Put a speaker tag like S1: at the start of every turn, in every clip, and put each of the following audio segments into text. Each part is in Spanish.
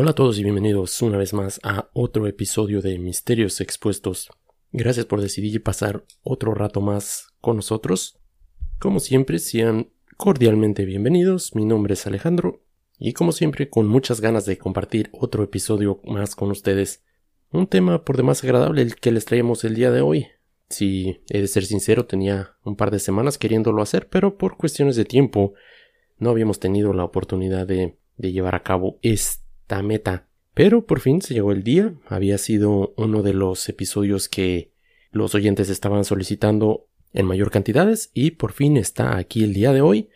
S1: Hola a todos y bienvenidos una vez más a otro episodio de Misterios Expuestos. Gracias por decidir pasar otro rato más con nosotros. Como siempre, sean cordialmente bienvenidos. Mi nombre es Alejandro y como siempre con muchas ganas de compartir otro episodio más con ustedes. Un tema por demás agradable el que les traemos el día de hoy. Si he de ser sincero, tenía un par de semanas queriéndolo hacer, pero por cuestiones de tiempo no habíamos tenido la oportunidad de, de llevar a cabo esta meta. Pero por fin se llegó el día. Había sido uno de los episodios que los oyentes estaban solicitando en mayor cantidades y por fin está aquí el día de hoy.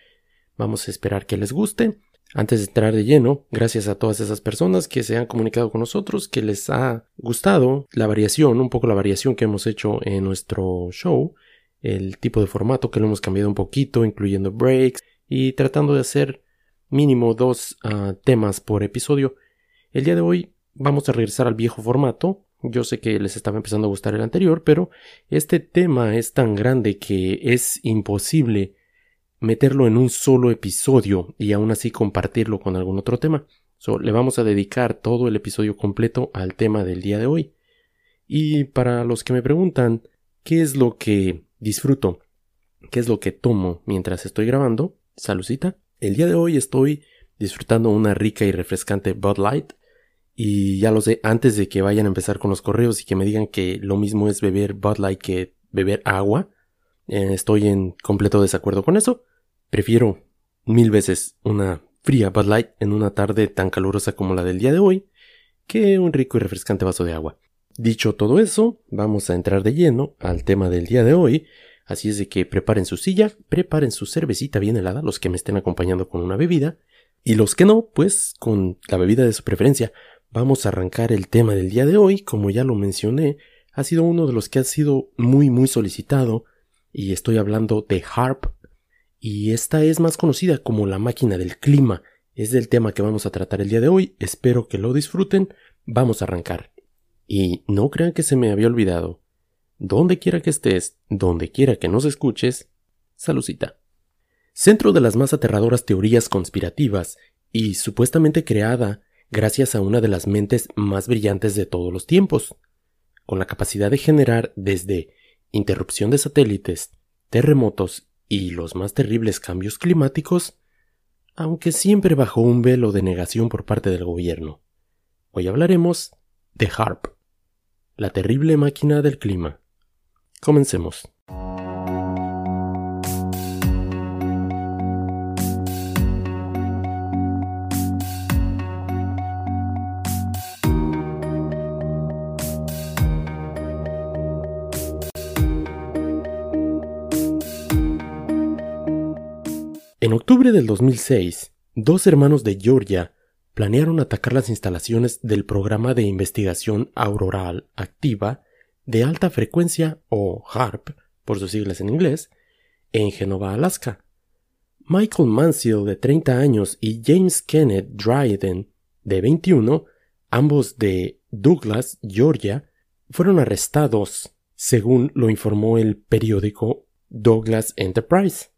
S1: Vamos a esperar que les guste. Antes de entrar de lleno, gracias a todas esas personas que se han comunicado con nosotros, que les ha gustado la variación, un poco la variación que hemos hecho en nuestro show, el tipo de formato que lo hemos cambiado un poquito, incluyendo breaks y tratando de hacer mínimo dos ah, temas por episodio. El día de hoy vamos a regresar al viejo formato. Yo sé que les estaba empezando a gustar el anterior, pero este tema es tan grande que es imposible meterlo en un solo episodio y aún así compartirlo con algún otro tema. le vamos a dedicar todo el episodio completo al tema del día de hoy. Y para los que me preguntan qué es lo que disfruto, qué es lo que tomo mientras estoy grabando, salucita. El día de hoy estoy disfrutando una rica y refrescante Bud Light. Y ya lo sé, antes de que vayan a empezar con los correos y que me digan que lo mismo es beber Bud Light que beber agua, eh, estoy en completo desacuerdo con eso. Prefiero mil veces una fría Bud Light en una tarde tan calurosa como la del día de hoy que un rico y refrescante vaso de agua. Dicho todo eso, vamos a entrar de lleno al tema del día de hoy, así es de que preparen su silla, preparen su cervecita bien helada, los que me estén acompañando con una bebida, y los que no, pues con la bebida de su preferencia. Vamos a arrancar el tema del día de hoy, como ya lo mencioné, ha sido uno de los que ha sido muy muy solicitado, y estoy hablando de Harp y esta es más conocida como la máquina del clima. Es del tema que vamos a tratar el día de hoy. Espero que lo disfruten. Vamos a arrancar. Y no crean que se me había olvidado. Donde quiera que estés, donde quiera que nos escuches, salucita. Centro de las más aterradoras teorías conspirativas y supuestamente creada gracias a una de las mentes más brillantes de todos los tiempos, con la capacidad de generar desde interrupción de satélites, terremotos y los más terribles cambios climáticos, aunque siempre bajo un velo de negación por parte del gobierno. Hoy hablaremos de HARP, la terrible máquina del clima. Comencemos. Octubre del 2006, dos hermanos de Georgia planearon atacar las instalaciones del programa de investigación auroral activa de alta frecuencia o HARP, por sus siglas en inglés, en Genova, Alaska. Michael Mansell, de 30 años, y James Kenneth Dryden, de 21, ambos de Douglas, Georgia, fueron arrestados, según lo informó el periódico Douglas Enterprise.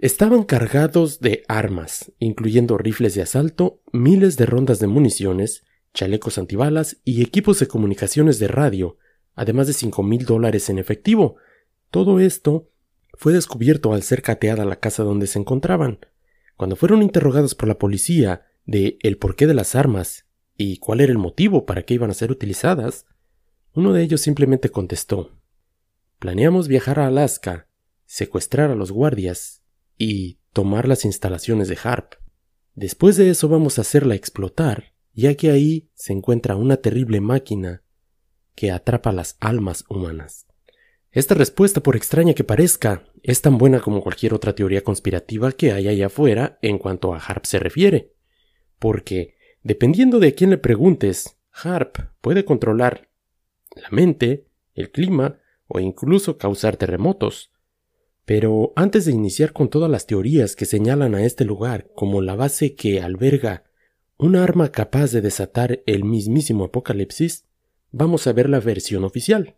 S1: Estaban cargados de armas, incluyendo rifles de asalto, miles de rondas de municiones, chalecos antibalas y equipos de comunicaciones de radio, además de cinco mil dólares en efectivo. Todo esto fue descubierto al ser cateada la casa donde se encontraban. Cuando fueron interrogados por la policía de el porqué de las armas y cuál era el motivo para que iban a ser utilizadas, uno de ellos simplemente contestó Planeamos viajar a Alaska, secuestrar a los guardias y tomar las instalaciones de Harp. Después de eso vamos a hacerla explotar, ya que ahí se encuentra una terrible máquina que atrapa las almas humanas. Esta respuesta, por extraña que parezca, es tan buena como cualquier otra teoría conspirativa que hay allá afuera en cuanto a Harp se refiere. Porque, dependiendo de quién le preguntes, Harp puede controlar la mente, el clima o incluso causar terremotos. Pero antes de iniciar con todas las teorías que señalan a este lugar como la base que alberga un arma capaz de desatar el mismísimo apocalipsis, vamos a ver la versión oficial.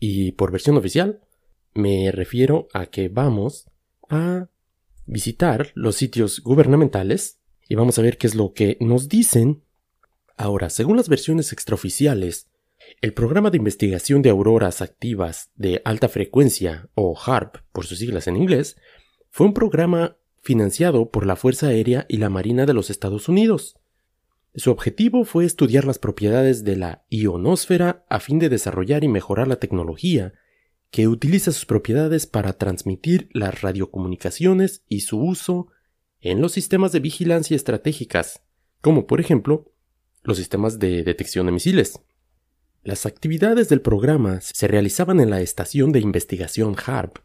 S1: Y por versión oficial me refiero a que vamos a visitar los sitios gubernamentales y vamos a ver qué es lo que nos dicen Ahora, según las versiones extraoficiales, el programa de investigación de auroras activas de alta frecuencia, o HARP por sus siglas en inglés, fue un programa financiado por la Fuerza Aérea y la Marina de los Estados Unidos. Su objetivo fue estudiar las propiedades de la ionosfera a fin de desarrollar y mejorar la tecnología que utiliza sus propiedades para transmitir las radiocomunicaciones y su uso en los sistemas de vigilancia estratégicas, como por ejemplo los sistemas de detección de misiles. Las actividades del programa se realizaban en la estación de investigación HARP,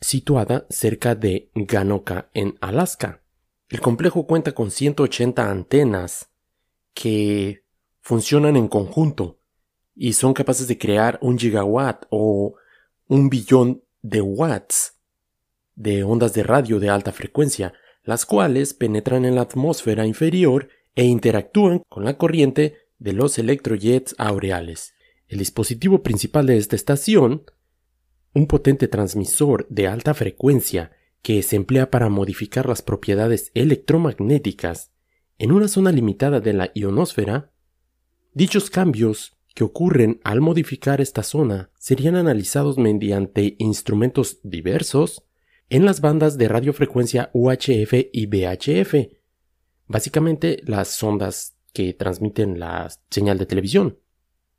S1: situada cerca de Ganoka, en Alaska. El complejo cuenta con 180 antenas que funcionan en conjunto y son capaces de crear un gigawatt o un billón de watts de ondas de radio de alta frecuencia, las cuales penetran en la atmósfera inferior e interactúan con la corriente de los electrojets aureales. El dispositivo principal de esta estación, un potente transmisor de alta frecuencia que se emplea para modificar las propiedades electromagnéticas en una zona limitada de la ionosfera, dichos cambios que ocurren al modificar esta zona serían analizados mediante instrumentos diversos en las bandas de radiofrecuencia UHF y VHF, básicamente las ondas que transmiten la señal de televisión,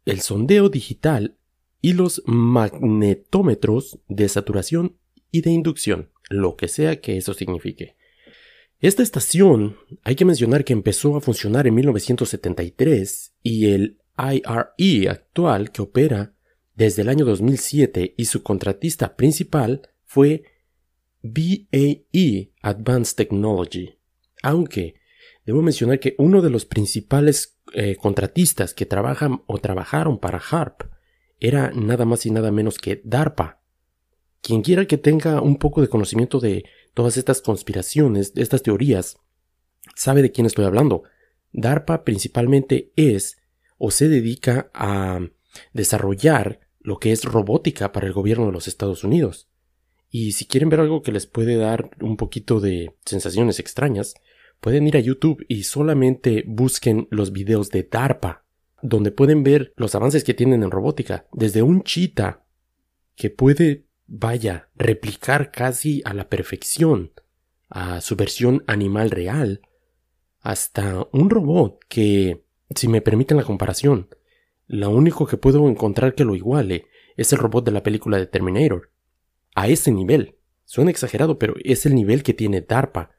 S1: el sondeo digital y los magnetómetros de saturación y de inducción, lo que sea que eso signifique. Esta estación hay que mencionar que empezó a funcionar en 1973 y el IRE actual que opera desde el año 2007 y su contratista principal fue BAE Advanced Technology, aunque debo mencionar que uno de los principales eh, contratistas que trabajan o trabajaron para HARP era nada más y nada menos que DARPA. Quien quiera que tenga un poco de conocimiento de todas estas conspiraciones, estas teorías, sabe de quién estoy hablando. DARPA principalmente es o se dedica a desarrollar lo que es robótica para el gobierno de los Estados Unidos. Y si quieren ver algo que les puede dar un poquito de sensaciones extrañas, pueden ir a YouTube y solamente busquen los videos de DARPA, donde pueden ver los avances que tienen en robótica, desde un chita que puede vaya, replicar casi a la perfección a su versión animal real, hasta un robot que, si me permiten la comparación, lo único que puedo encontrar que lo iguale es el robot de la película de Terminator. A ese nivel. Suena exagerado, pero es el nivel que tiene DARPA.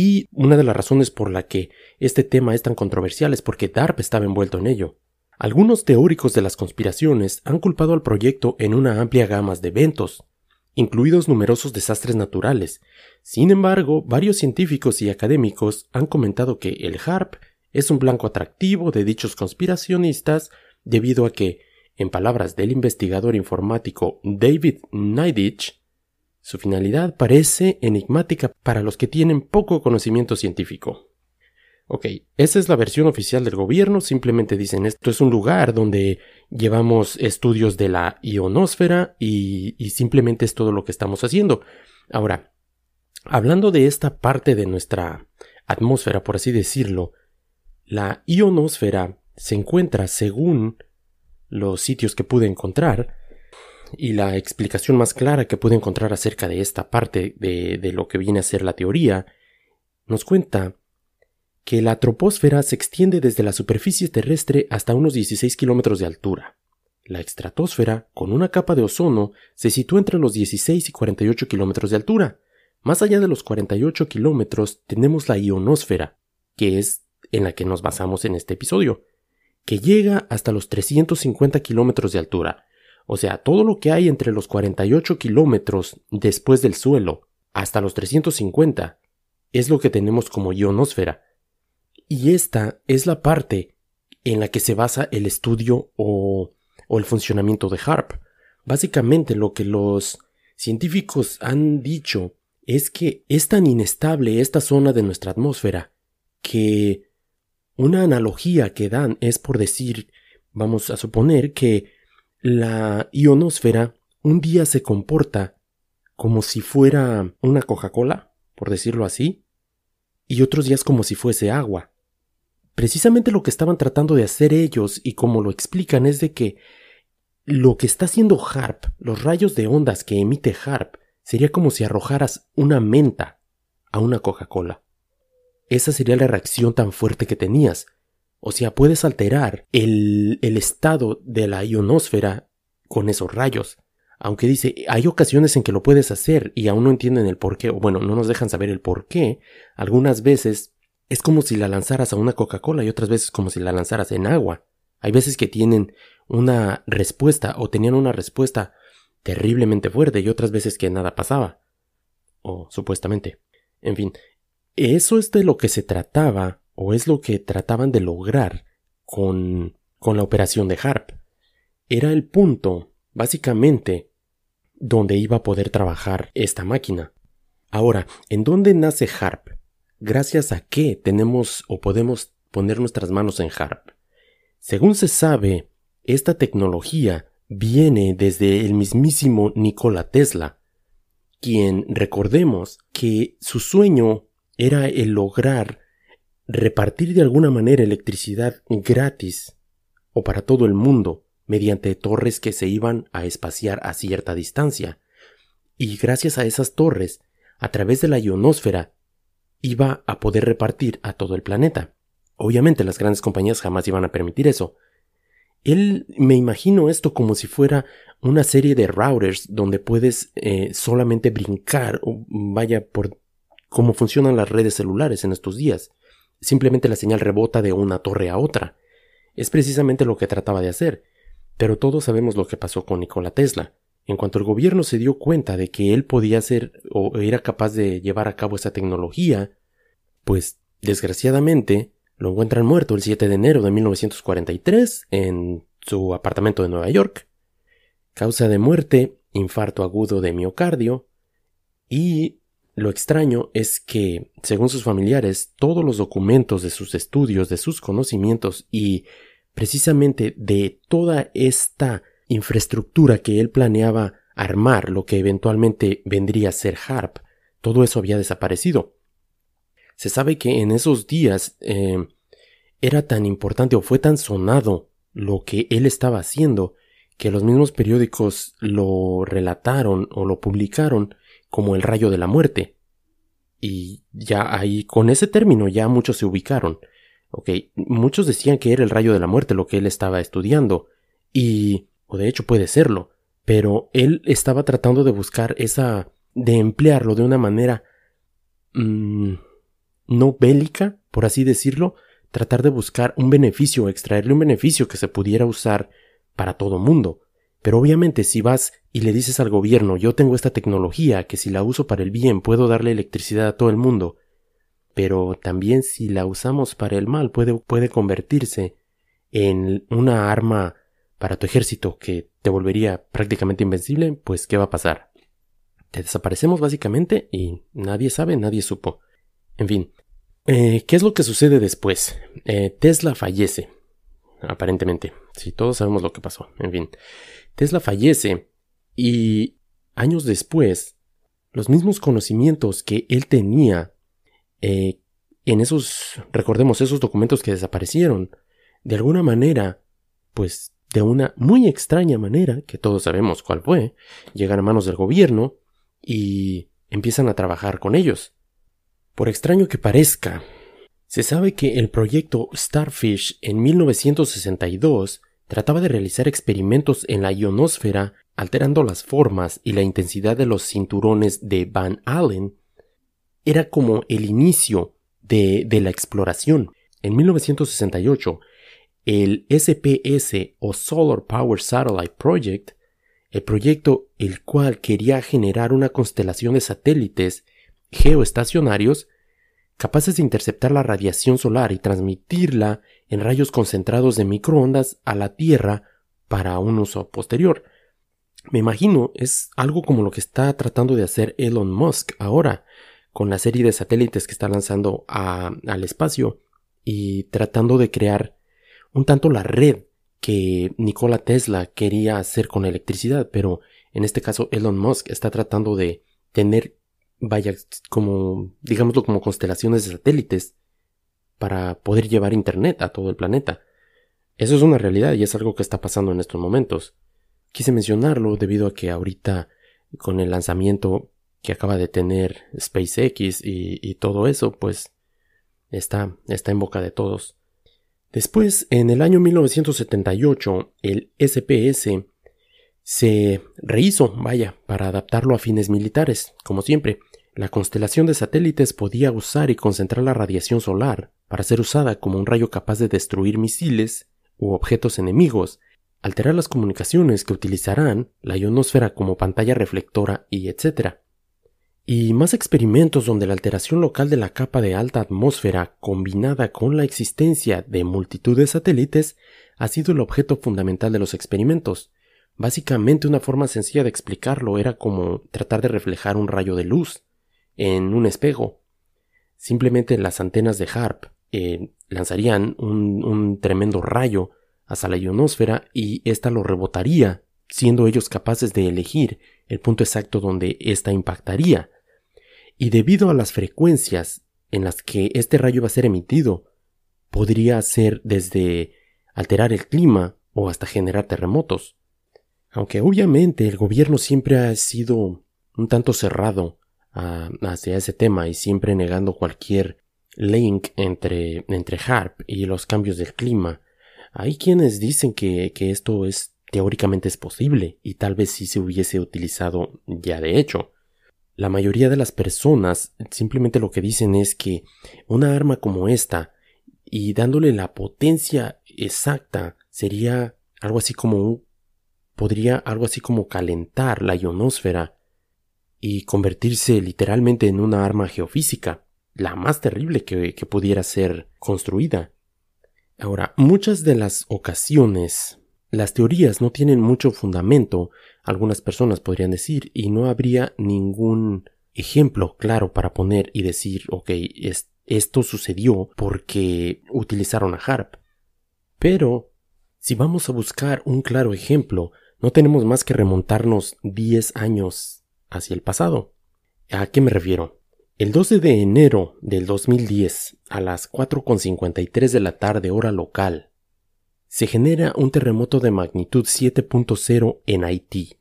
S1: Y una de las razones por la que este tema es tan controversial es porque DARPA estaba envuelto en ello. Algunos teóricos de las conspiraciones han culpado al proyecto en una amplia gama de eventos, incluidos numerosos desastres naturales. Sin embargo, varios científicos y académicos han comentado que el HARP es un blanco atractivo de dichos conspiracionistas debido a que, en palabras del investigador informático David Neidich, su finalidad parece enigmática para los que tienen poco conocimiento científico. Ok, esa es la versión oficial del gobierno, simplemente dicen esto es un lugar donde llevamos estudios de la ionosfera y, y simplemente es todo lo que estamos haciendo. Ahora, hablando de esta parte de nuestra atmósfera, por así decirlo, la ionosfera se encuentra según los sitios que pude encontrar y la explicación más clara que pude encontrar acerca de esta parte de, de lo que viene a ser la teoría nos cuenta que la troposfera se extiende desde la superficie terrestre hasta unos 16 kilómetros de altura. La estratosfera, con una capa de ozono, se sitúa entre los 16 y 48 kilómetros de altura. Más allá de los 48 kilómetros tenemos la ionosfera, que es en la que nos basamos en este episodio, que llega hasta los 350 kilómetros de altura. O sea, todo lo que hay entre los 48 kilómetros después del suelo hasta los 350 es lo que tenemos como ionosfera. Y esta es la parte en la que se basa el estudio o, el funcionamiento de HARP. Básicamente lo que los científicos han dicho es que es tan inestable esta zona de nuestra atmósfera que una analogía que dan es por decir, vamos a suponer que la ionosfera un día se comporta como si fuera una Coca-Cola, por decirlo así, y otros días como si fuese agua precisamente lo que estaban tratando de hacer ellos y como lo explican es de que lo que está haciendo HARP, los rayos de ondas que emite HARP, sería como si arrojaras una menta a una Coca-Cola. Esa sería la reacción tan fuerte que tenías. O sea, puedes alterar el, el estado de la ionosfera con esos rayos. Aunque dice, hay ocasiones en que lo puedes hacer y aún no entienden el por qué, o bueno, no nos dejan saber el por qué. Algunas veces es como si la lanzaras a una Coca-Cola y otras veces como si la lanzaras en agua. Hay veces que tienen una respuesta o tenían una respuesta terriblemente fuerte y otras veces que nada pasaba. O supuestamente. En fin, eso es de lo que se trataba o es lo que trataban de lograr con, con la operación de HARP. Era el punto, básicamente, donde iba a poder trabajar esta máquina. Ahora, ¿en dónde nace HARP? gracias a qué tenemos o podemos poner nuestras manos en HARP. Según se sabe, esta tecnología viene desde el mismísimo Nikola Tesla, quien recordemos que su sueño era el lograr repartir de alguna manera electricidad gratis o para todo el mundo mediante torres que se iban a espaciar a cierta distancia. Y gracias a esas torres, a través de la ionosfera iba a poder repartir a todo el planeta. Obviamente las grandes compañías jamás iban a permitir eso. Él me imagino esto como si fuera una serie de routers donde puedes eh, solamente brincar, vaya por cómo funcionan las redes celulares en estos días. Simplemente la señal rebota de una torre a otra. Es precisamente lo que trataba de hacer. Pero todos sabemos lo que pasó con Nikola Tesla. En cuanto el gobierno se dio cuenta de que él podía hacer o era capaz de llevar a cabo esa tecnología, pues desgraciadamente lo encuentran muerto el 7 de enero de 1943 en su apartamento de Nueva York. Causa de muerte, infarto agudo de miocardio. Y lo extraño es que, según sus familiares, todos los documentos de sus estudios, de sus conocimientos y precisamente de toda esta infraestructura que él planeaba armar, lo que eventualmente vendría a ser HARP, todo eso había desaparecido. Se sabe que en esos días eh, era tan importante o fue tan sonado lo que él estaba haciendo que los mismos periódicos lo relataron o lo publicaron como el rayo de la muerte. Y ya ahí, con ese término, ya muchos se ubicaron. Ok, muchos decían que era el rayo de la muerte lo que él estaba estudiando. Y o de hecho puede serlo, pero él estaba tratando de buscar esa, de emplearlo de una manera mmm, no bélica, por así decirlo, tratar de buscar un beneficio, extraerle un beneficio que se pudiera usar para todo mundo. Pero obviamente si vas y le dices al gobierno yo tengo esta tecnología que si la uso para el bien puedo darle electricidad a todo el mundo, pero también si la usamos para el mal puede, puede convertirse en una arma para tu ejército que te volvería prácticamente invencible, pues ¿qué va a pasar? Te desaparecemos básicamente y nadie sabe, nadie supo. En fin, eh, ¿qué es lo que sucede después? Eh, Tesla fallece, aparentemente. Sí, todos sabemos lo que pasó. En fin, Tesla fallece y años después, los mismos conocimientos que él tenía eh, en esos, recordemos, esos documentos que desaparecieron, de alguna manera, pues de una muy extraña manera, que todos sabemos cuál fue, llegan a manos del gobierno y empiezan a trabajar con ellos. Por extraño que parezca, se sabe que el proyecto Starfish en 1962 trataba de realizar experimentos en la ionosfera alterando las formas y la intensidad de los cinturones de Van Allen. Era como el inicio de, de la exploración. En 1968, el SPS o Solar Power Satellite Project, el proyecto el cual quería generar una constelación de satélites geoestacionarios capaces de interceptar la radiación solar y transmitirla en rayos concentrados de microondas a la Tierra para un uso posterior. Me imagino es algo como lo que está tratando de hacer Elon Musk ahora con la serie de satélites que está lanzando al espacio y tratando de crear un tanto la red que Nikola Tesla quería hacer con electricidad, pero en este caso Elon Musk está tratando de tener, vaya, como, digámoslo, como constelaciones de satélites para poder llevar Internet a todo el planeta. Eso es una realidad y es algo que está pasando en estos momentos. Quise mencionarlo debido a que ahorita con el lanzamiento que acaba de tener SpaceX y, todo eso, pues está, está en boca de todos. Después, en el año 1978, el SPS se rehizo, vaya, para adaptarlo a fines militares, como siempre. La constelación de satélites podía usar y concentrar la radiación solar para ser usada como un rayo capaz de destruir misiles u objetos enemigos, alterar las comunicaciones que utilizarán la ionosfera como pantalla reflectora y etc. Y más experimentos donde la alteración local de la capa de alta atmósfera combinada con la existencia de multitud de satélites ha sido el objeto fundamental de los experimentos. Básicamente una forma sencilla de explicarlo era como tratar de reflejar un rayo de luz en un espejo. Simplemente las antenas de HARP eh, lanzarían un, tremendo rayo hacia la ionosfera y ésta lo rebotaría, siendo ellos capaces de elegir el punto exacto donde ésta impactaría. Y debido a las frecuencias en las que este rayo va a ser emitido, podría ser desde alterar el clima o hasta generar terremotos. Aunque obviamente el gobierno siempre ha sido un tanto cerrado hacia ese tema y siempre negando cualquier link entre, entre HARP y los cambios del clima. Hay quienes dicen que, que esto es teóricamente es posible y tal vez si se hubiese utilizado ya de hecho. La mayoría de las personas simplemente lo que dicen es que una arma como esta y dándole la potencia exacta sería algo así como un podría algo así como calentar la ionosfera y convertirse literalmente en una arma geofísica, la más terrible que, pudiera ser construida. Ahora, muchas de las ocasiones las teorías no tienen mucho fundamento, algunas personas podrían decir, y no habría ningún ejemplo claro para poner y decir, ok, esto sucedió porque utilizaron a HARP. Pero, si vamos a buscar un claro ejemplo, no tenemos más que remontarnos 10 años hacia el pasado. ¿A qué me refiero? El 12 de enero del 2010, a las 4.53 de la tarde hora local, se genera un terremoto de magnitud 7.0 en Haití.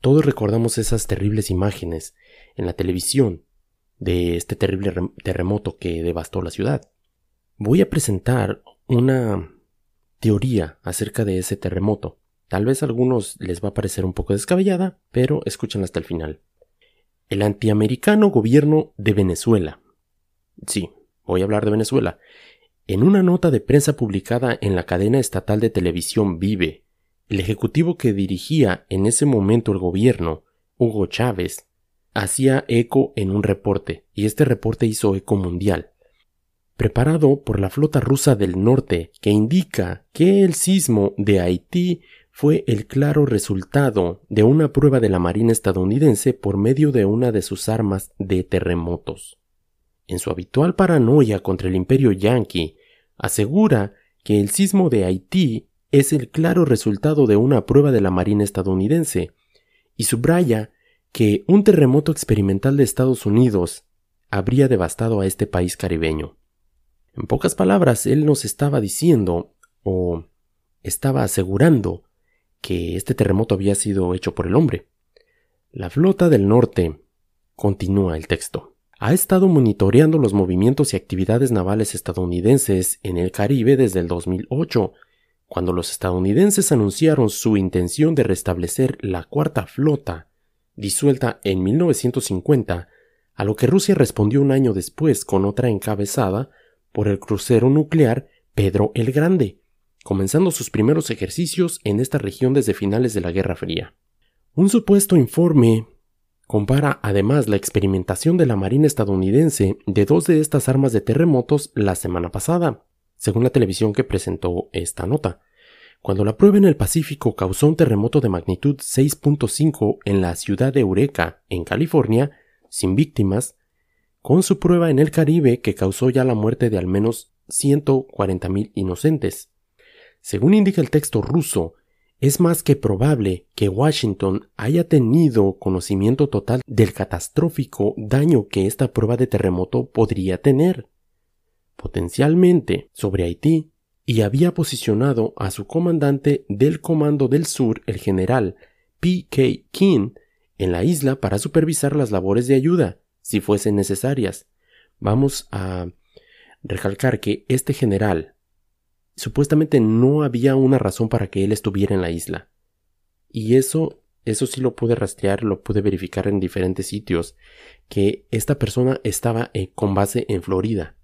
S1: Todos recordamos esas terribles imágenes en la televisión de este terrible terremoto que devastó la ciudad. Voy a presentar una teoría acerca de ese terremoto. Tal vez a algunos les va a parecer un poco descabellada, pero escuchen hasta el final. El antiamericano gobierno de Venezuela. Sí, voy a hablar de Venezuela. En una nota de prensa publicada en la cadena estatal de televisión Vive, el ejecutivo que dirigía en ese momento el gobierno, Hugo Chávez, hacía eco en un reporte, y este reporte hizo eco mundial, preparado por la flota rusa del norte, que indica que el sismo de Haití fue el claro resultado de una prueba de la Marina estadounidense por medio de una de sus armas de terremotos. En su habitual paranoia contra el imperio yanqui, asegura que el sismo de Haití es el claro resultado de una prueba de la Marina estadounidense, y subraya que un terremoto experimental de Estados Unidos habría devastado a este país caribeño. En pocas palabras, él nos estaba diciendo, o estaba asegurando, que este terremoto había sido hecho por el hombre. La flota del norte, continúa el texto, ha estado monitoreando los movimientos y actividades navales estadounidenses en el Caribe desde el 2008, cuando los estadounidenses anunciaron su intención de restablecer la cuarta flota, disuelta en 1950, a lo que Rusia respondió un año después con otra encabezada por el crucero nuclear Pedro el Grande, comenzando sus primeros ejercicios en esta región desde finales de la Guerra Fría. Un supuesto informe compara además la experimentación de la Marina estadounidense de dos de estas armas de terremotos la semana pasada, según la televisión que presentó esta nota. Cuando la prueba en el Pacífico causó un terremoto de magnitud 6.5 en la ciudad de Eureka, en California, sin víctimas, con su prueba en el Caribe que causó ya la muerte de al menos 140.000 inocentes. Según indica el texto ruso, es más que probable que Washington haya tenido conocimiento total del catastrófico daño que esta prueba de terremoto podría tener. potencialmente sobre Haití y había posicionado a su comandante del Comando del Sur, el general P.K. King, en la isla para supervisar las labores de ayuda, si fuesen necesarias. Vamos a recalcar que este general supuestamente no había una razón para que él estuviera en la isla. Y eso, eso sí lo pude rastrear, lo pude verificar en diferentes sitios, que esta persona estaba eh, con base en Florida.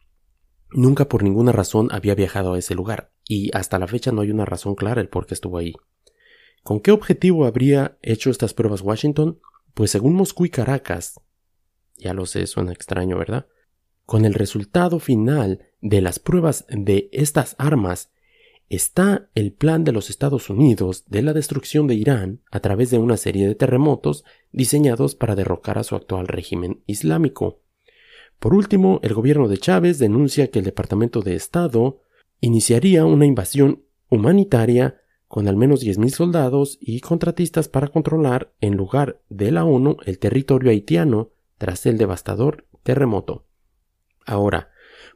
S1: Nunca por ninguna razón había viajado a ese lugar, y hasta la fecha no hay una razón clara el por qué estuvo ahí. ¿Con qué objetivo habría hecho estas pruebas Washington? Pues según Moscú y Caracas, ya lo sé, suena extraño, ¿verdad? Con el resultado final de las pruebas de estas armas está el plan de los Estados Unidos de la destrucción de Irán a través de una serie de terremotos diseñados para derrocar a su actual régimen islámico. Por último, el gobierno de Chávez denuncia que el Departamento de Estado iniciaría una invasión humanitaria con al menos 10.000 soldados y contratistas para controlar, en lugar de la ONU, el territorio haitiano tras el devastador terremoto. Ahora,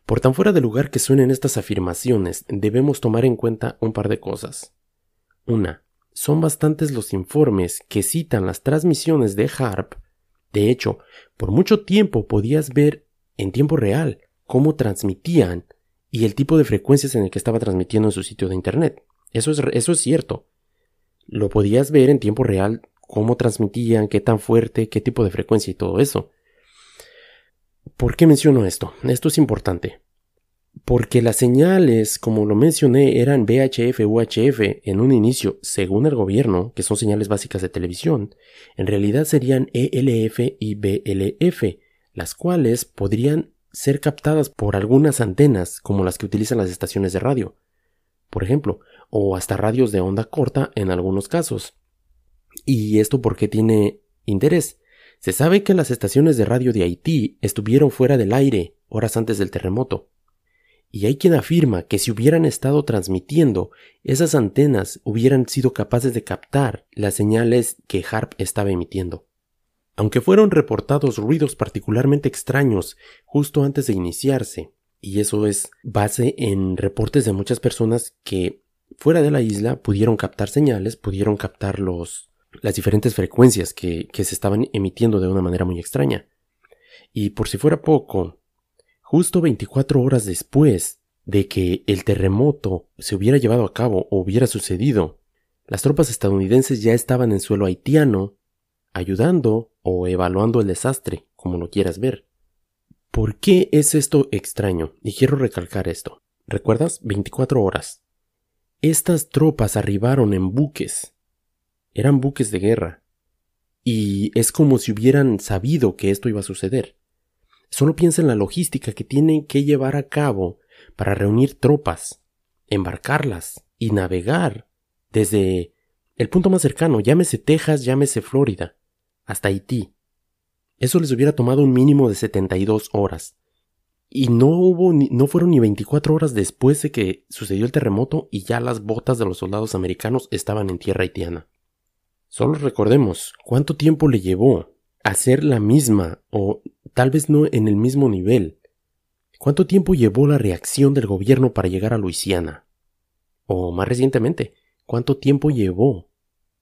S1: por tan fuera de lugar que suenen estas afirmaciones, debemos tomar en cuenta un par de cosas. Una, son bastantes los informes que citan las transmisiones de HARP. De hecho, por mucho tiempo podías ver en tiempo real cómo transmitían y el tipo de frecuencias en el que estaba transmitiendo en su sitio de Internet. Eso es, eso es cierto. Lo podías ver en tiempo real cómo transmitían, qué tan fuerte, qué tipo de frecuencia y todo eso. ¿Por qué menciono esto? Esto es importante. Porque las señales, como lo mencioné, eran VHF, UHF en un inicio, según el gobierno, que son señales básicas de televisión, en realidad serían ELF y BLF, las cuales podrían ser captadas por algunas antenas, como las que utilizan las estaciones de radio, por ejemplo, o hasta radios de onda corta en algunos casos. ¿Y esto por qué tiene interés? Se sabe que las estaciones de radio de Haití estuvieron fuera del aire horas antes del terremoto. Y hay quien afirma que si hubieran estado transmitiendo, esas antenas hubieran sido capaces de captar las señales que HARP estaba emitiendo. Aunque fueron reportados ruidos particularmente extraños justo antes de iniciarse, y eso es base en reportes de muchas personas que fuera de la isla pudieron captar señales, pudieron captar los las diferentes frecuencias que, se estaban emitiendo de una manera muy extraña. Y por si fuera poco, justo 24 horas después de que el terremoto se hubiera llevado a cabo o hubiera sucedido, las tropas estadounidenses ya estaban en suelo haitiano, ayudando o evaluando el desastre, como lo quieras ver. ¿Por qué es esto extraño? Y quiero recalcar esto. ¿Recuerdas? 24 horas. Estas tropas arribaron en buques eran buques de guerra. Y es como si hubieran sabido que esto iba a suceder. Solo piensa en la logística que tienen que llevar a cabo para reunir tropas, embarcarlas y navegar desde el punto más cercano, llámese Texas, llámese Florida, hasta Haití. Eso les hubiera tomado un mínimo de 72 horas. Y no hubo no fueron ni 24 horas después de que sucedió el terremoto y ya las botas de los soldados americanos estaban en tierra haitiana. Solo recordemos cuánto tiempo le llevó hacer la misma o tal vez no en el mismo nivel. ¿Cuánto tiempo llevó la reacción del gobierno para llegar a Luisiana? O más recientemente, ¿cuánto tiempo llevó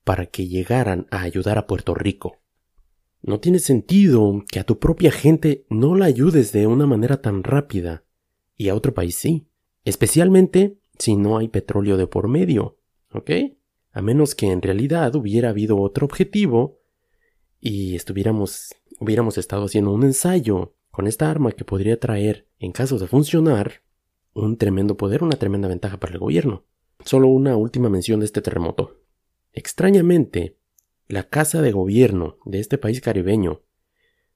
S1: para que llegaran a ayudar a Puerto Rico? No tiene sentido que a tu propia gente no la ayudes de una manera tan rápida y a otro país sí, especialmente si no hay petróleo de por medio, ¿ok? A menos que en realidad hubiera habido otro objetivo y estuviéramos hubiéramos estado haciendo un ensayo con esta arma que podría traer, en caso de funcionar, un tremendo poder, una tremenda ventaja para el gobierno. Solo una última mención de este terremoto. Extrañamente, la casa de gobierno de este país caribeño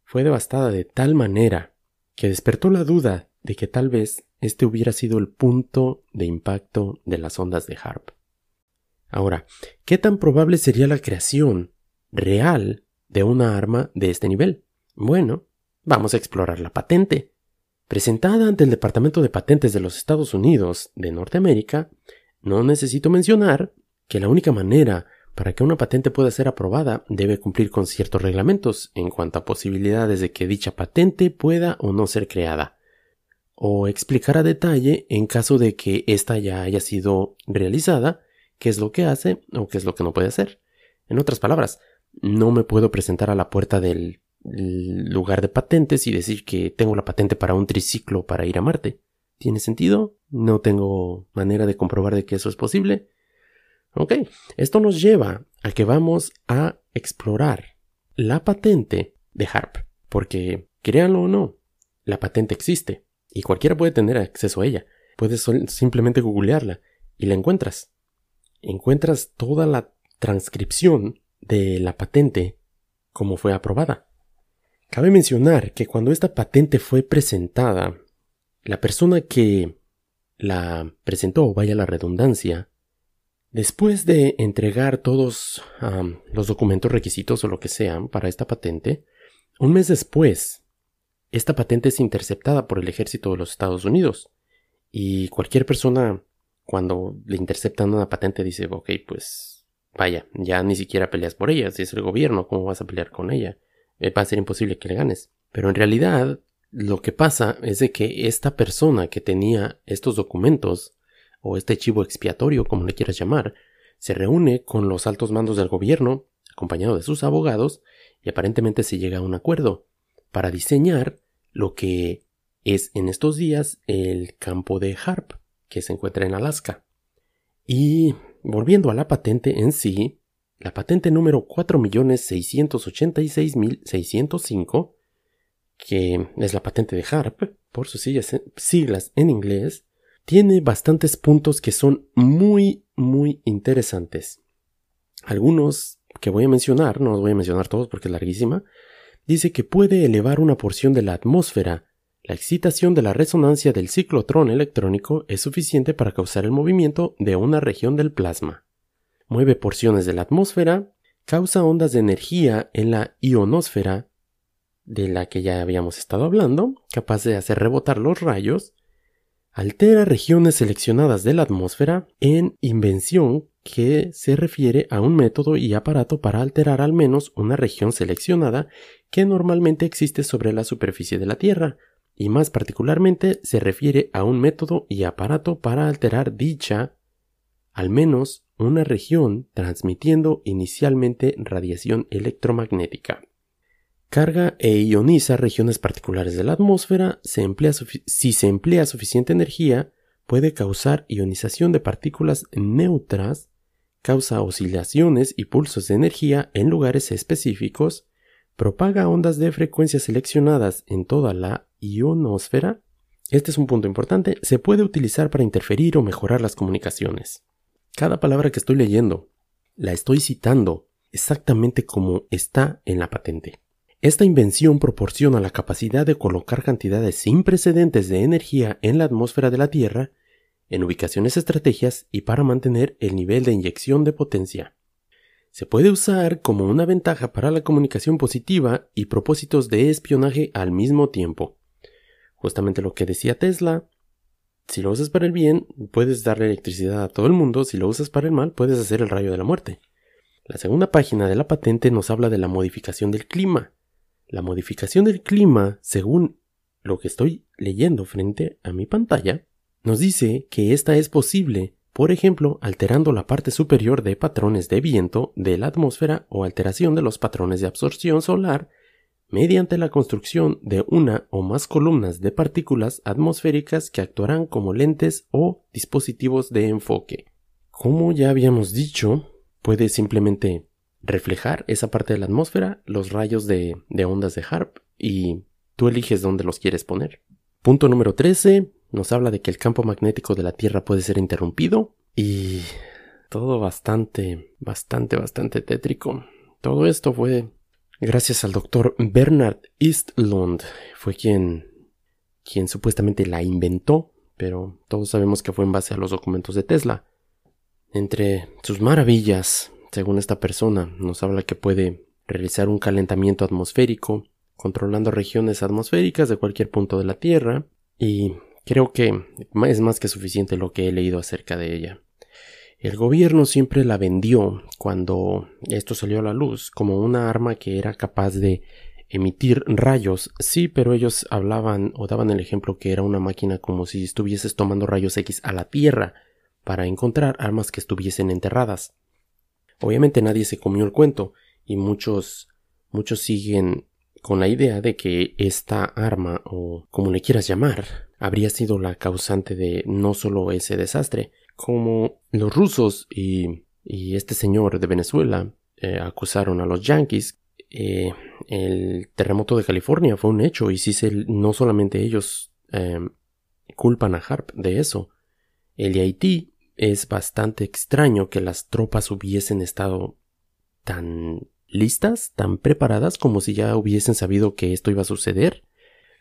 S1: fue devastada de tal manera que despertó la duda de que tal vez este hubiera sido el punto de impacto de las ondas de Harp. Ahora, ¿qué tan probable sería la creación real de una arma de este nivel? Bueno, vamos a explorar la patente. Presentada ante el Departamento de Patentes de los Estados Unidos de Norteamérica, no necesito mencionar que la única manera para que una patente pueda ser aprobada debe cumplir con ciertos reglamentos en cuanto a posibilidades de que dicha patente pueda o no ser creada. o explicar a detalle en caso de que ésta ya haya sido realizada, qué es lo que hace o qué es lo que no puede hacer. En otras palabras, no me puedo presentar a la puerta del lugar de patentes y decir que tengo la patente para un triciclo para ir a Marte. ¿Tiene sentido? No tengo manera de comprobar de que eso es posible. Ok, esto nos lleva a que vamos a explorar la patente de HARP, porque créanlo o no, la patente existe y cualquiera puede tener acceso a ella. Puedes simplemente googlearla y la encuentras. Encuentras toda la transcripción de la patente como fue aprobada. Cabe mencionar que cuando esta patente fue presentada, la persona que la presentó, vaya la redundancia, después de entregar todos los documentos requisitos o lo que sean para esta patente, un mes después, esta patente es interceptada por el ejército de los Estados Unidos. Y cualquier persona, cuando le interceptan una patente, dice, ok, pues vaya, ya ni siquiera peleas por ella, si es el gobierno, ¿cómo vas a pelear con ella? Eh, va a ser imposible que le ganes. Pero en realidad, lo que pasa es de que esta persona que tenía estos documentos, o este chivo expiatorio, como le quieras llamar, se reúne con los altos mandos del gobierno, acompañado de sus abogados, y aparentemente se llega a un acuerdo para diseñar lo que es en estos días el campo de HARP, que se encuentra en Alaska. Y volviendo a la patente en sí, la patente número 4.686.605, que es la patente de HARP, por sus siglas en inglés, tiene bastantes puntos que son muy, muy interesantes. Algunos que voy a mencionar, no los voy a mencionar todos porque es larguísima, dice que puede elevar una porción de la atmósfera. La excitación de la resonancia del ciclotrón electrónico es suficiente para causar el movimiento de una región del plasma. Mueve porciones de la atmósfera, causa ondas de energía en la ionosfera, de la que ya habíamos estado hablando, capaz de hacer rebotar los rayos, altera regiones seleccionadas de la atmósfera en invención que se refiere a un método y aparato para alterar al menos una región seleccionada que normalmente existe sobre la superficie de la Tierra, y más particularmente se refiere a un método y aparato para alterar dicha, al menos una región transmitiendo inicialmente radiación electromagnética. Carga e ioniza regiones particulares de la atmósfera, si se emplea suficiente energía, puede causar ionización de partículas neutras, causa oscilaciones y pulsos de energía en lugares específicos, propaga ondas de frecuencia seleccionadas en toda la ionosfera. Este es un punto importante, se puede utilizar para interferir o mejorar las comunicaciones. Cada palabra que estoy leyendo la estoy citando exactamente como está en la patente. Esta invención proporciona la capacidad de colocar cantidades sin precedentes de energía en la atmósfera de la Tierra, en ubicaciones estrategias y para mantener el nivel de inyección de potencia. Se puede usar como una ventaja para la comunicación positiva y propósitos de espionaje al mismo tiempo. Justamente lo que decía Tesla, si lo usas para el bien, puedes darle electricidad a todo el mundo, si lo usas para el mal, puedes hacer el rayo de la muerte. La segunda página de la patente nos habla de la modificación del clima. La modificación del clima, según lo que estoy leyendo frente a mi pantalla, nos dice que esta es posible, por ejemplo, alterando la parte superior de patrones de viento de la atmósfera o alteración de los patrones de absorción solar mediante la construcción de una o más columnas de partículas atmosféricas que actuarán como lentes o dispositivos de enfoque. Como ya habíamos dicho, puede simplemente reflejar esa parte de la atmósfera, los rayos de, ondas de HARP, y tú eliges dónde los quieres poner. Punto número 13 nos habla de que el campo magnético de la Tierra puede ser interrumpido y todo bastante, bastante, bastante tétrico. Todo esto fue gracias al doctor Bernard Eastlund. Fue quien, quien supuestamente la inventó, pero todos sabemos que fue en base a los documentos de Tesla. Entre sus maravillas, según esta persona, nos habla que puede realizar un calentamiento atmosférico, controlando regiones atmosféricas de cualquier punto de la Tierra, y creo que es más que suficiente lo que he leído acerca de ella. El gobierno siempre la vendió cuando esto salió a la luz como una arma que era capaz de emitir rayos. Sí, pero ellos hablaban o daban el ejemplo que era una máquina como si estuvieses tomando rayos X a la Tierra para encontrar armas que estuviesen enterradas. Obviamente nadie se comió el cuento y muchos muchos siguen con la idea de que esta arma o como le quieras llamar habría sido la causante de no solo ese desastre, como los rusos y, este señor de Venezuela eh, acusaron a los yankees eh, el terremoto de California fue un hecho y si no solamente ellos em, culpan a Harp de eso. El de Haití es bastante extraño que las tropas hubiesen estado tan listas, tan preparadas como si ya hubiesen sabido que esto iba a suceder.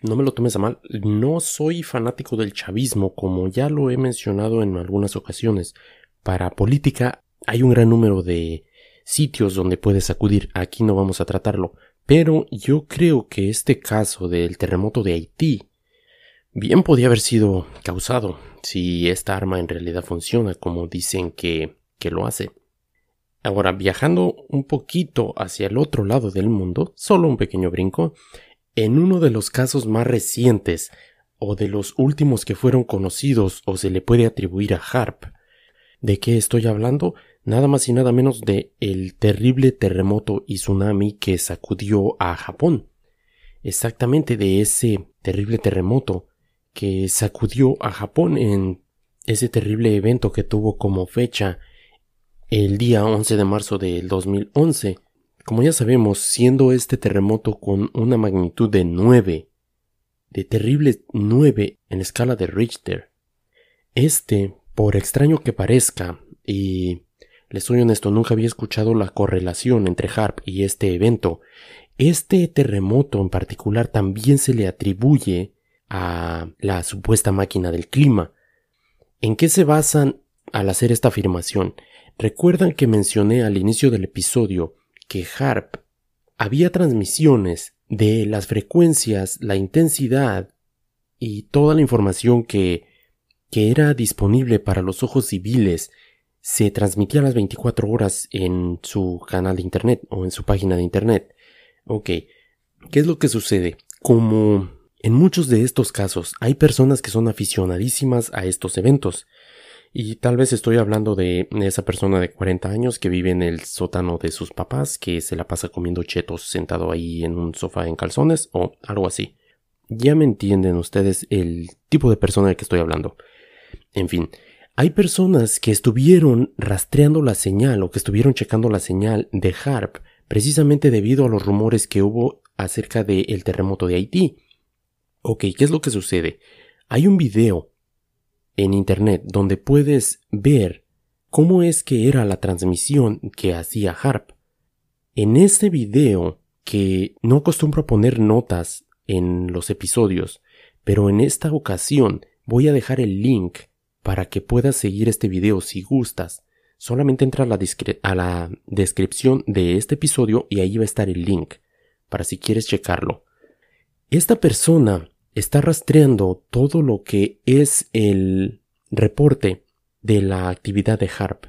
S1: No me lo tomes a mal, no soy fanático del chavismo como ya lo he mencionado en algunas ocasiones. Para política hay un gran número de sitios donde puedes acudir. Aquí no vamos a tratarlo. Pero yo creo que este caso del terremoto de Haití bien podía haber sido causado si esta arma en realidad funciona como dicen que, que lo hace. Ahora, viajando un poquito hacia el otro lado del mundo, solo un pequeño brinco, en uno de los casos más recientes o de los últimos que fueron conocidos o se le puede atribuir a Harp. ¿De qué estoy hablando? nada más y nada menos de el terrible terremoto y tsunami que sacudió a Japón. Exactamente de ese terrible terremoto que sacudió a Japón en ese terrible evento que tuvo como fecha el día 11 de marzo del 2011. Como ya sabemos, siendo este terremoto con una magnitud de 9, de terrible 9 en escala de Richter, este, por extraño que parezca, y les soy honesto, nunca había escuchado la correlación entre HARP y este evento. Este terremoto en particular también se le atribuye a la supuesta máquina del clima. ¿En qué se basan al hacer esta afirmación? Recuerdan que mencioné al inicio del episodio que HARP había transmisiones de las frecuencias, la intensidad y toda la información que, que era disponible para los ojos civiles se transmitía a las 24 horas en su canal de internet o en su página de internet. Ok, ¿qué es lo que sucede? Como en muchos de estos casos hay personas que son aficionadísimas a estos eventos. Y tal vez estoy hablando de esa persona de 40 años que vive en el sótano de sus papás, que se la pasa comiendo chetos sentado ahí en un sofá en calzones o algo así. Ya me entienden ustedes el tipo de persona del que estoy hablando. En fin, hay personas que estuvieron rastreando la señal o que estuvieron checando la señal de HARP precisamente debido a los rumores que hubo acerca del terremoto de Haití. Ok, ¿qué es lo que sucede? Hay un video en internet donde puedes ver cómo es que era la transmisión que hacía HARP. En este video, que no acostumbro a poner notas en los episodios, pero en esta ocasión voy a dejar el link para que puedas seguir este video si gustas, solamente entra a la, a la descripción de este episodio y ahí va a estar el link para si quieres checarlo. Esta persona está rastreando todo lo que es el reporte de la actividad de HARP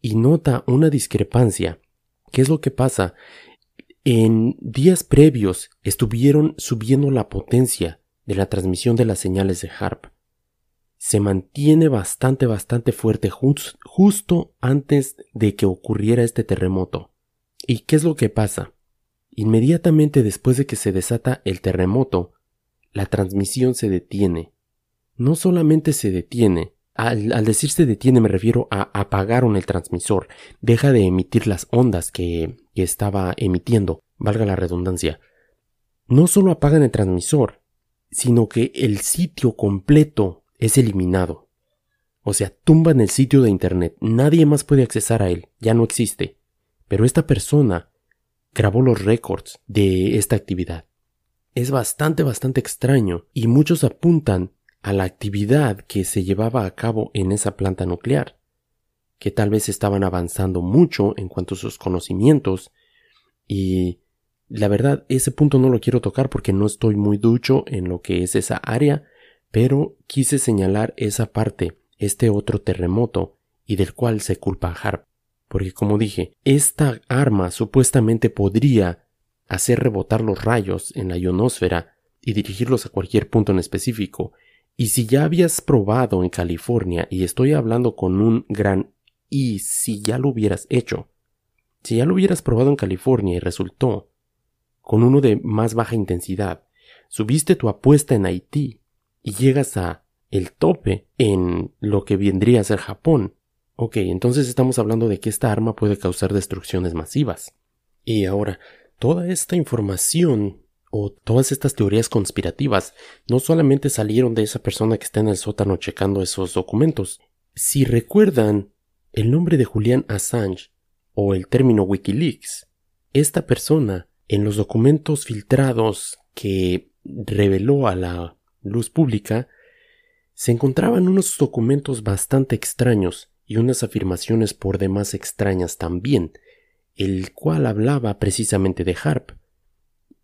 S1: y nota una discrepancia. ¿Qué es lo que pasa? En días previos estuvieron subiendo la potencia de la transmisión de las señales de HARP se mantiene bastante, bastante fuerte justo antes de que ocurriera este terremoto. ¿Y qué es lo que pasa? Inmediatamente después de que se desata el terremoto, la transmisión se detiene. No solamente se detiene, al, decir se detiene me refiero a apagaron el transmisor, deja de emitir las ondas que, que estaba emitiendo, valga la redundancia. No solo apagan el transmisor, sino que el sitio completo es eliminado. O sea, tumban el sitio de Internet, nadie más puede accesar a él, ya no existe. Pero esta persona grabó los récords de esta actividad. Es bastante, bastante extraño y muchos apuntan a la actividad que se llevaba a cabo en esa planta nuclear, que tal vez estaban avanzando mucho en cuanto a sus conocimientos y la verdad ese punto no lo quiero tocar porque no estoy muy ducho en lo que es esa área, pero quise señalar esa parte, este otro terremoto, y del cual se culpa a Harp. Porque como dije, esta arma supuestamente podría hacer rebotar los rayos en la ionosfera y dirigirlos a cualquier punto en específico. Y si ya habías probado en California, y estoy hablando con un gran y si ya lo hubieras hecho, si ya lo hubieras probado en California y resultó con uno de más baja intensidad, subiste tu apuesta en Haití y llegas a el tope en lo que vendría a ser Japón. Ok, entonces estamos hablando de que esta arma puede causar destrucciones masivas. Y ahora, toda esta información o todas estas teorías conspirativas no solamente salieron de esa persona que está en el sótano checando esos documentos. Si recuerdan el nombre de Julian Assange o el término Wikileaks, esta persona en los documentos filtrados que reveló a la luz pública, se encontraban unos documentos bastante extraños y unas afirmaciones por demás extrañas también, el cual hablaba precisamente de Harp.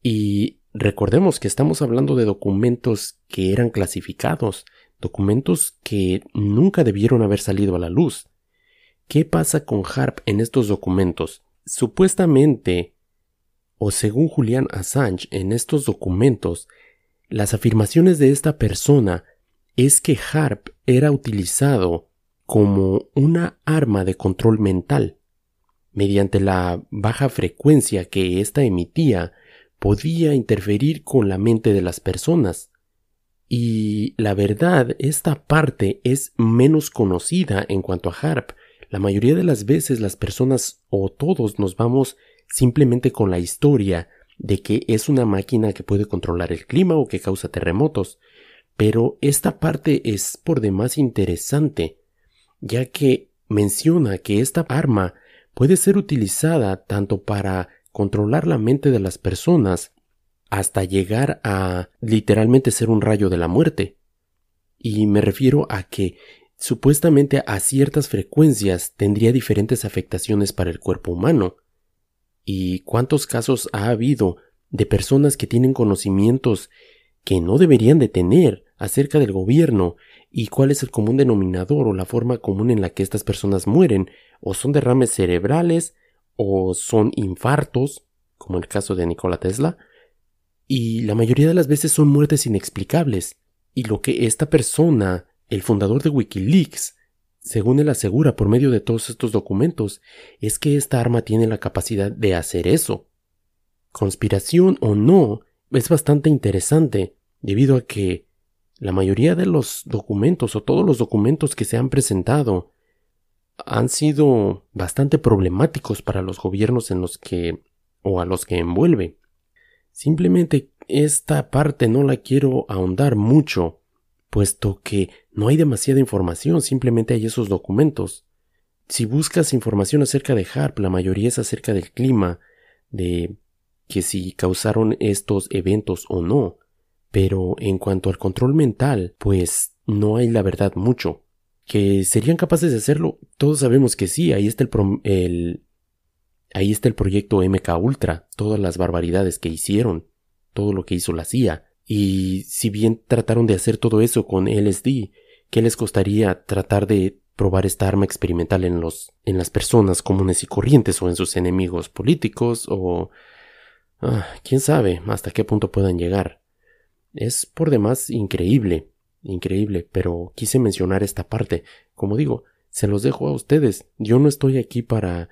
S1: Y recordemos que estamos hablando de documentos que eran clasificados, documentos que nunca debieron haber salido a la luz. ¿Qué pasa con Harp en estos documentos? Supuestamente o según Julian Assange en estos documentos, las afirmaciones de esta persona es que HARP era utilizado como una arma de control mental. Mediante la baja frecuencia que ésta emitía, podía interferir con la mente de las personas. Y la verdad, esta parte es menos conocida en cuanto a HARP. La mayoría de las veces las personas o todos nos vamos simplemente con la historia de que es una máquina que puede controlar el clima o que causa terremotos. Pero esta parte es por demás interesante, ya que menciona que esta arma puede ser utilizada tanto para controlar la mente de las personas hasta llegar a literalmente ser un rayo de la muerte. Y me refiero a que supuestamente a ciertas frecuencias tendría diferentes afectaciones para el cuerpo humano. ¿Y cuántos casos ha habido de personas que tienen conocimientos que no deberían de tener acerca del gobierno y cuál es el común denominador o la forma común en la que estas personas mueren. O son derrames cerebrales o son infartos como el caso de Nikola Tesla. Y la mayoría de las veces son muertes inexplicables. Y lo que esta persona el fundador de Wikileaks según él asegura por medio de todos estos documentos, es que esta arma tiene la capacidad de hacer eso. Conspiración o no, es bastante interesante, debido a que la mayoría de los documentos o todos los documentos que se han presentado han sido bastante problemáticos para los gobiernos en los que o a los que envuelve. Simplemente esta parte no la quiero ahondar mucho puesto que no hay demasiada información, simplemente hay esos documentos. Si buscas información acerca de HARP, la mayoría es acerca del clima, de que si causaron estos eventos o no. Pero en cuanto al control mental, pues no hay la verdad mucho. Que serían capaces de hacerlo, todos sabemos que sí, ahí está el, el ahí está el proyecto MK Ultra, todas las barbaridades que hicieron, todo lo que hizo la CIA. Y si bien trataron de hacer todo eso con LSD, ¿qué les costaría tratar de probar esta arma experimental en los en las personas comunes y corrientes o en sus enemigos políticos o ah, quién sabe hasta qué punto puedan llegar. Es por demás increíble, increíble, pero quise mencionar esta parte. Como digo, se los dejo a ustedes. Yo no estoy aquí para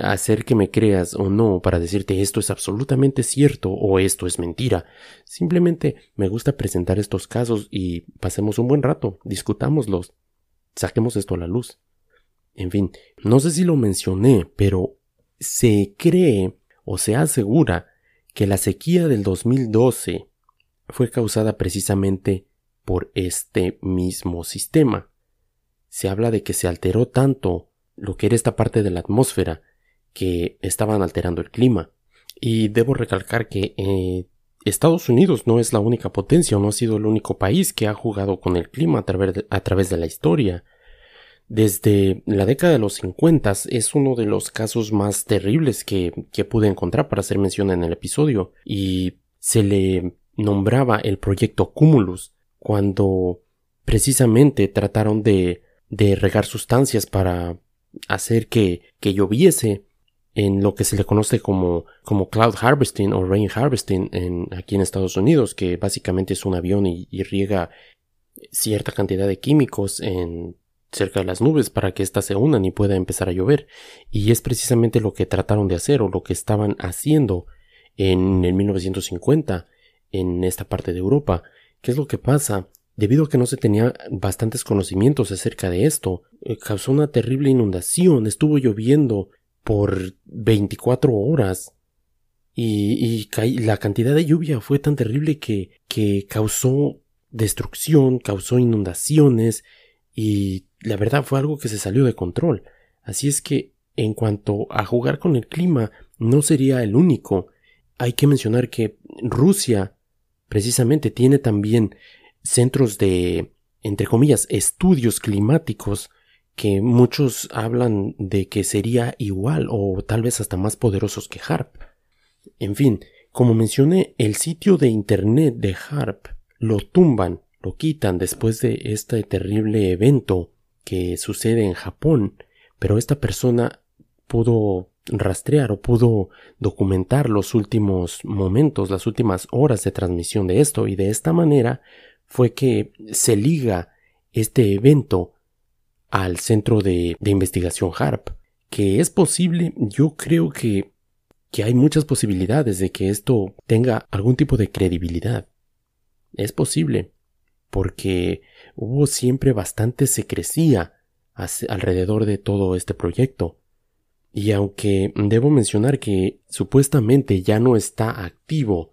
S1: hacer que me creas o no para decirte esto es absolutamente cierto o esto es mentira. Simplemente me gusta presentar estos casos y pasemos un buen rato, discutámoslos, saquemos esto a la luz. En fin, no sé si lo mencioné, pero se cree o se asegura que la sequía del 2012 fue causada precisamente por este mismo sistema. Se habla de que se alteró tanto lo que era esta parte de la atmósfera que estaban alterando el clima. Y debo recalcar que eh, Estados Unidos no es la única potencia no ha sido el único país que ha jugado con el clima a través de, la historia. Desde la década de los 50 es uno de los casos más terribles que pude encontrar para hacer mención en el episodio y se le nombraba el proyecto Cumulus cuando precisamente trataron de, de regar sustancias para hacer que, que lloviese en lo que se le conoce como, como cloud harvesting o rain harvesting aquí en Estados Unidos, que básicamente es un avión y, riega cierta cantidad de químicos en cerca de las nubes para que éstas se unan y pueda empezar a llover. Y es precisamente lo que trataron de hacer o lo que estaban haciendo en el 1950 en esta parte de Europa. ¿Qué es lo que pasa? Debido a que no se tenía bastantes conocimientos acerca de esto, eh, causó una terrible inundación, estuvo lloviendo por 24 horas y, la cantidad de lluvia fue tan terrible que, que causó destrucción, causó inundaciones y la verdad fue algo que se salió de control. Así es que en cuanto a jugar con el clima, no sería el único. Hay que mencionar que Rusia precisamente tiene también centros de, entre comillas, estudios climáticos que muchos hablan de que sería igual o tal vez hasta más poderosos que HARP. En fin, como mencioné, el sitio de internet de HARP lo tumban, lo quitan después de este terrible evento que sucede en Japón, pero esta persona pudo rastrear o pudo documentar los últimos momentos, las últimas horas de transmisión de esto y de esta manera fue que se liga este evento al centro de, investigación HARP, que es posible, yo creo que, que hay muchas posibilidades de que esto tenga algún tipo de credibilidad. Es posible, porque hubo siempre bastante secrecía alrededor de todo este proyecto. Y aunque debo mencionar que supuestamente ya no está activo,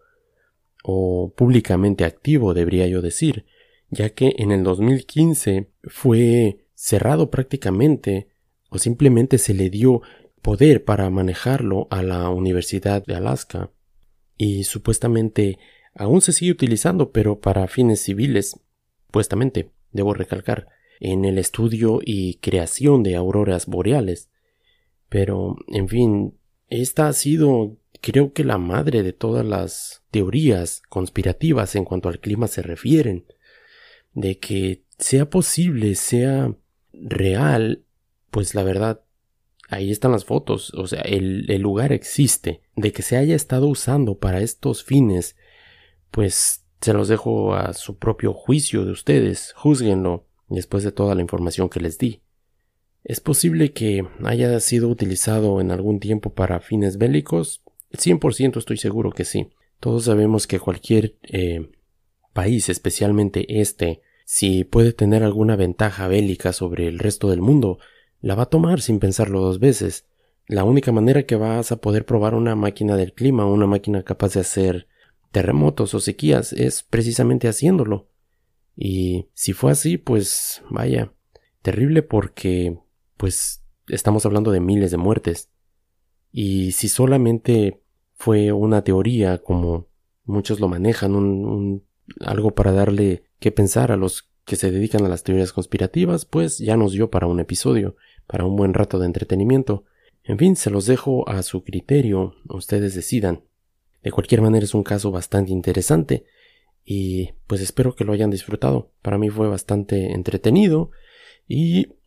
S1: o públicamente activo debería yo decir, ya que en el 2015 fue cerrado prácticamente o simplemente se le dio poder para manejarlo a la Universidad de Alaska. Y supuestamente aún se sigue utilizando pero para fines civiles supuestamente debo recalcar en el estudio y creación de auroras boreales pero en fin esta ha sido creo que la madre de todas las teorías conspirativas en cuanto al clima se refieren de que sea posible sea real, pues la verdad, ahí están las fotos, o sea, el, lugar existe, de que se haya estado usando para estos fines, pues se los dejo a su propio juicio de ustedes, juzguenlo después de toda la información que les di. ¿Es posible que haya sido utilizado en algún tiempo para fines bélicos? 100% estoy seguro que sí. Todos sabemos que cualquier eh, país, especialmente este, si puede tener alguna ventaja bélica sobre el resto del mundo, la va a tomar sin pensarlo dos veces. La única manera que vas a poder probar una máquina del clima, una máquina capaz de hacer terremotos o sequías, es precisamente haciéndolo. Y si fue así, pues vaya, terrible porque, pues, estamos hablando de miles de muertes. Y si solamente fue una teoría, como muchos lo manejan, un algo para darle que pensar a los que se dedican a las teorías conspirativas, pues ya nos dio para un episodio, para un buen rato de entretenimiento. En fin, se los dejo a su criterio, ustedes decidan. De cualquier manera es un caso bastante interesante y pues espero que lo hayan disfrutado. Para mí fue bastante entretenido y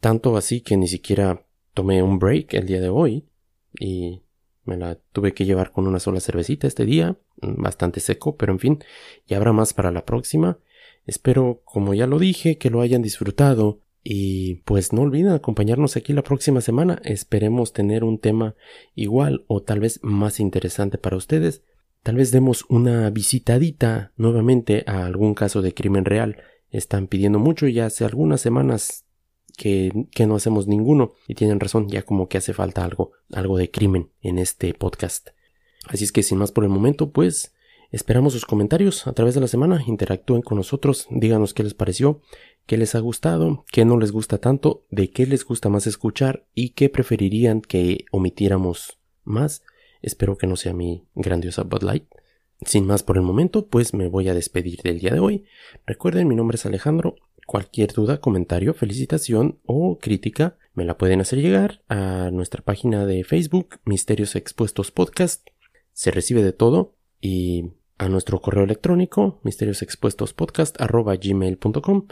S1: tanto así que ni siquiera tomé un break el día de hoy y me la tuve que llevar con una sola cervecita este día, bastante seco, pero en fin, ya habrá más para la próxima. Espero, como ya lo dije, que lo hayan disfrutado y pues no olviden acompañarnos aquí la próxima semana. Esperemos tener un tema igual o tal vez más interesante para ustedes. Tal vez demos una visitadita nuevamente a algún caso de crimen real. Están pidiendo mucho y ya hace algunas semanas que, no hacemos ninguno. Y tienen razón, ya como que hace falta algo, algo de crimen en este podcast. Así es que sin más por el momento, pues Esperamos sus comentarios a través de la semana, interactúen con nosotros, díganos qué les pareció, qué les ha gustado, qué no les gusta tanto, de qué les gusta más escuchar y qué preferirían que omitiéramos más. Espero que no sea mi grandiosa Bud Light. Sin más por el momento, pues me voy a despedir del día de hoy. Recuerden, mi nombre es Alejandro. Cualquier duda, comentario, felicitación o crítica me la pueden hacer llegar a nuestra página de Facebook, Misterios Expuestos Podcast. Se recibe de todo y a nuestro correo electrónico misteriosexpuestospodcast.gmail.com.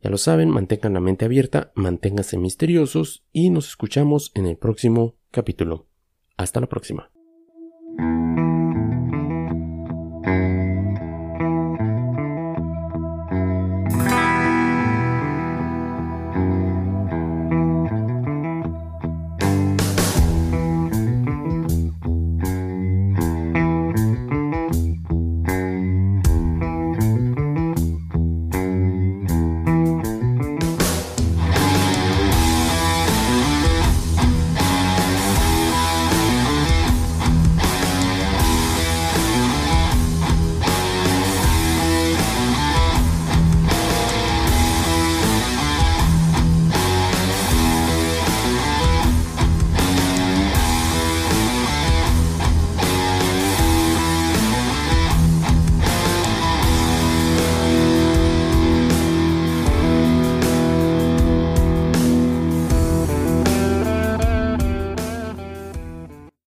S1: Ya lo saben, mantengan la mente abierta, manténganse misteriosos y nos escuchamos en el próximo capítulo. Hasta la próxima.